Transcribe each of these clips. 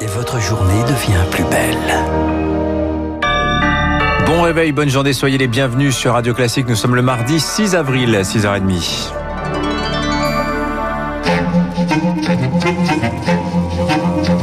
et votre journée devient plus belle. Bon réveil, bonne journée, soyez les bienvenus sur Radio Classique. Nous sommes le mardi 6 avril, 6h30.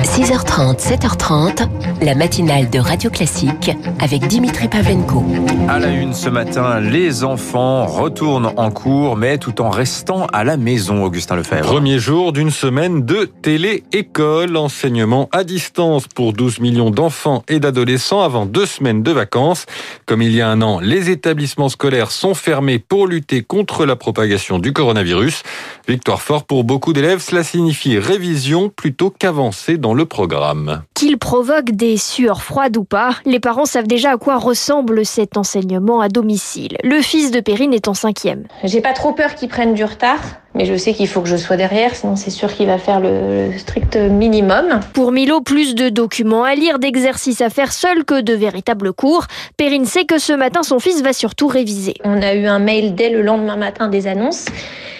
6h30, 7h30, la matinale de Radio Classique avec Dimitri Pavlenko. À la une ce matin, les enfants retournent en cours, mais tout en restant à la maison, Augustin Lefebvre. Premier jour d'une semaine de télé-école, enseignement à distance pour 12 millions d'enfants et d'adolescents avant deux semaines de vacances. Comme il y a un an, les établissements scolaires sont fermés pour lutter contre la propagation du coronavirus. Victoire fort pour beaucoup d'élèves, cela signifie révision plutôt qu'avancer dans le programme. Qu'il provoque des sueurs froides ou pas, les parents savent déjà à quoi ressemble cet enseignement à domicile. Le fils de Perrine est en cinquième. J'ai pas trop peur qu'il prenne du retard. Mais je sais qu'il faut que je sois derrière, sinon c'est sûr qu'il va faire le strict minimum. Pour Milo, plus de documents à lire, d'exercices à faire seul que de véritables cours. Perrine sait que ce matin, son fils va surtout réviser. On a eu un mail dès le lendemain matin des annonces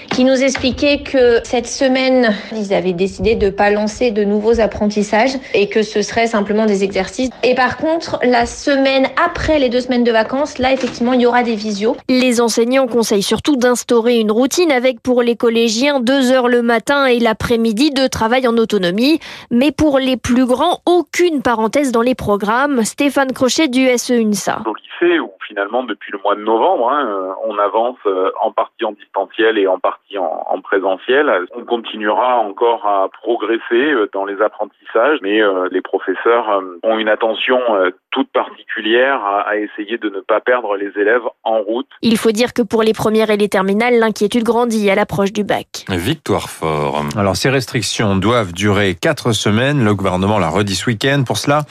qui nous expliquait que cette semaine, ils avaient décidé de pas lancer de nouveaux apprentissages et que ce serait simplement des exercices. Et par contre, la semaine après les deux semaines de vacances, là, effectivement, il y aura des visios. Les enseignants conseillent surtout d'instaurer une routine avec pour les collégiens deux heures le matin et l'après-midi de travail en autonomie. Mais pour les plus grands, aucune parenthèse dans les programmes. Stéphane Crochet du SE UNSA. Au lycée, où finalement, depuis le mois de novembre, hein, on avance en partie en distanciel et en partie en, en, présentiel. On continuera encore à progresser dans les apprentissages, mais euh, les professeurs euh, ont une attention euh, toute particulière à, à, essayer de ne pas perdre les élèves en route. Il faut dire que pour les premières et les terminales, l'inquiétude grandit à l'approche du bac. Victoire fort. Alors ces restrictions doivent durer quatre semaines. Le gouvernement l'a redit ce week-end. Pour cela,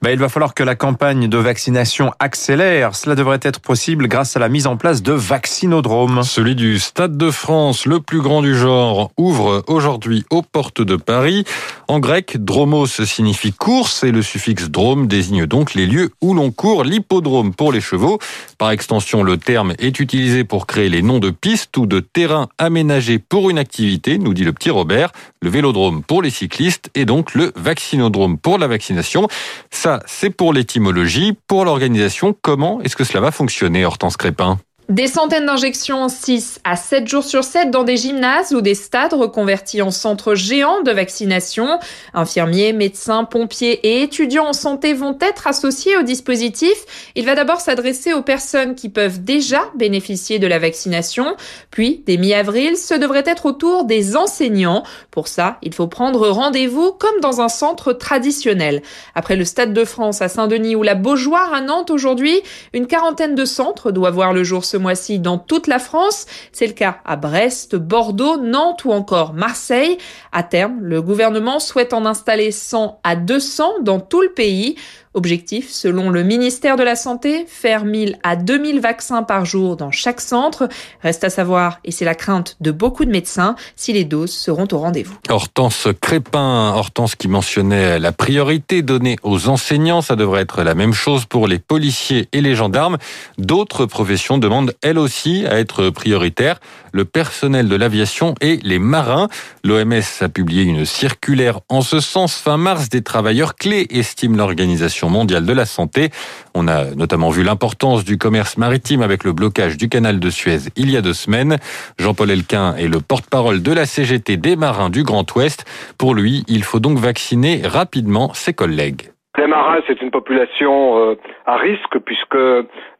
bah, il va falloir que la campagne de vaccination accélère. Cela devrait être possible grâce à la mise en place de vaccinodromes. Celui du Stade de France, le plus grand du genre, ouvre aujourd'hui aux portes de Paris. En grec, dromos signifie course et le suffixe drome désigne donc les lieux où l'on court. L'hippodrome pour les chevaux. Par extension, le terme est utilisé pour créer les noms de pistes ou de terrains aménagés pour une activité, nous dit le petit Robert. Le vélodrome pour les cyclistes et donc le vaccinodrome pour la vaccination. Ça, c'est pour l'étymologie. Pour l'organisation, comment est-ce que cela va fonctionner, Hortense Crépin? Des centaines d'injections 6 à 7 jours sur 7 dans des gymnases ou des stades reconvertis en centres géants de vaccination. Infirmiers, médecins, pompiers et étudiants en santé vont être associés au dispositif. Il va d'abord s'adresser aux personnes qui peuvent déjà bénéficier de la vaccination. Puis, dès mi-avril, ce devrait être au tour des enseignants. Pour ça, il faut prendre rendez-vous comme dans un centre traditionnel. Après le Stade de France à Saint-Denis ou la Beaujoire à Nantes aujourd'hui, une quarantaine de centres doivent voir le jour ce mois-ci dans toute la France. C'est le cas à Brest, Bordeaux, Nantes ou encore Marseille. À terme, le gouvernement souhaite en installer 100 à 200 dans tout le pays. Objectif, selon le ministère de la Santé, faire 1000 à 2000 vaccins par jour dans chaque centre. Reste à savoir, et c'est la crainte de beaucoup de médecins, si les doses seront au rendez-vous. Hortense Crépin, Hortense qui mentionnait la priorité donnée aux enseignants, ça devrait être la même chose pour les policiers et les gendarmes. D'autres professions demandent elles aussi à être prioritaires, le personnel de l'aviation et les marins. L'OMS a publié une circulaire en ce sens fin mars des travailleurs clés, estime l'organisation mondiale de la santé. On a notamment vu l'importance du commerce maritime avec le blocage du canal de Suez il y a deux semaines. Jean-Paul Elquin est le porte-parole de la CGT des marins du Grand Ouest. Pour lui, il faut donc vacciner rapidement ses collègues. Les marins, c'est une population euh, à risque puisque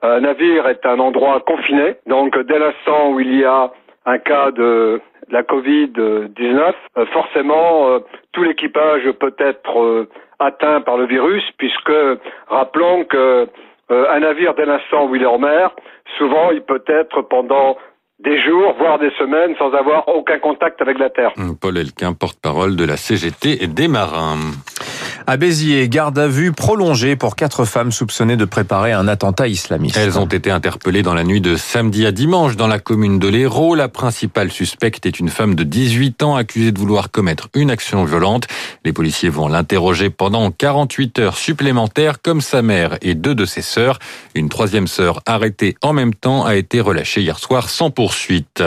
un navire est un endroit confiné. Donc dès l'instant où il y a un cas de la Covid-19, forcément tout l'équipage peut être atteint par le virus, puisque rappelons que euh, un navire dès l'instant où il est en mer, souvent il peut être pendant des jours, voire des semaines, sans avoir aucun contact avec la Terre. Paul Elquin, porte-parole de la CGT et des marins. À Béziers, garde à vue prolongée pour quatre femmes soupçonnées de préparer un attentat islamiste. Elles ont été interpellées dans la nuit de samedi à dimanche dans la commune de l'Hérault. La principale suspecte est une femme de 18 ans accusée de vouloir commettre une action violente. Les policiers vont l'interroger pendant 48 heures supplémentaires comme sa mère et deux de ses sœurs. Une troisième sœur arrêtée en même temps a été relâchée hier soir sans poursuite.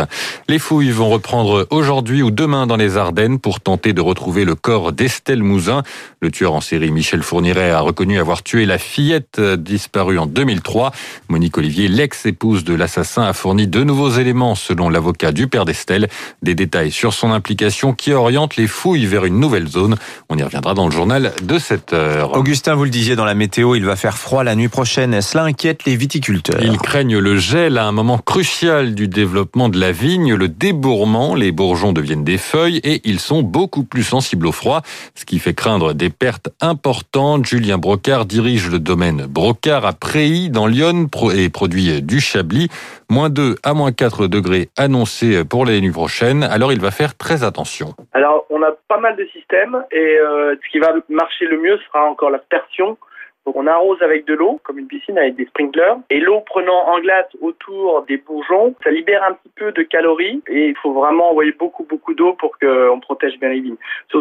Les fouilles vont reprendre aujourd'hui ou demain dans les Ardennes pour tenter de retrouver le corps d'Estelle Mouzin. Le tueur tueur en série Michel Fourniret a reconnu avoir tué la fillette disparue en 2003. Monique Olivier, l'ex-épouse de l'assassin, a fourni de nouveaux éléments selon l'avocat du père d'Estelle. Des détails sur son implication qui oriente les fouilles vers une nouvelle zone. On y reviendra dans le journal de cette heure. Augustin, vous le disiez dans la météo, il va faire froid la nuit prochaine. Cela inquiète les viticulteurs. Ils craignent le gel à un moment crucial du développement de la vigne, le débourrement. Les bourgeons deviennent des feuilles et ils sont beaucoup plus sensibles au froid, ce qui fait craindre des pertes importantes. Julien Brocard dirige le domaine Brocard à Préy dans Lyon et produit du Chablis. Moins 2 à moins 4 degrés annoncés pour les nuits prochaines. Alors il va faire très attention. Alors on a pas mal de systèmes et euh, ce qui va marcher le mieux sera encore l'aspersion. Donc on arrose avec de l'eau, comme une piscine avec des sprinklers, et l'eau prenant en glace autour des bourgeons, ça libère un petit peu de calories, et il faut vraiment envoyer beaucoup beaucoup d'eau pour qu'on protège bien les vignes.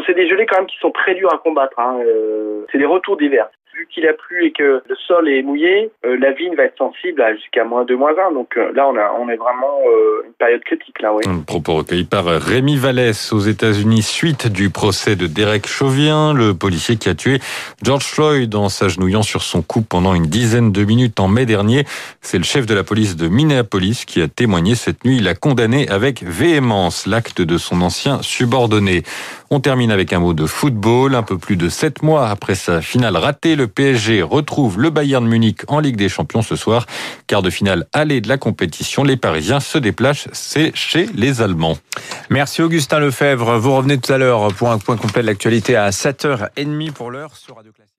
C'est des gelées quand même qui sont très durs à combattre. Hein. Euh, c'est des retours d'hiver vu qu'il a plu et que le sol est mouillé, euh, la vigne va être sensible à jusqu'à moins 2, moins 1. Donc euh, là, on, a, on est vraiment euh, une période critique. Là, oui. Propos recueilli par Rémi Vallès aux États-Unis suite du procès de Derek Chauvin, le policier qui a tué George Floyd en s'agenouillant sur son cou pendant une dizaine de minutes en mai dernier. C'est le chef de la police de Minneapolis qui a témoigné cette nuit. Il a condamné avec véhémence l'acte de son ancien subordonné. On termine avec un mot de football. Un peu plus de sept mois après sa finale ratée, le PSG retrouve le Bayern Munich en Ligue des Champions ce soir. Quart de finale aller de la compétition. Les Parisiens se déplacent, c'est chez les Allemands. Merci Augustin Lefebvre. Vous revenez tout à l'heure pour un point complet de l'actualité à 7h30 pour l'heure sur Radio Classique.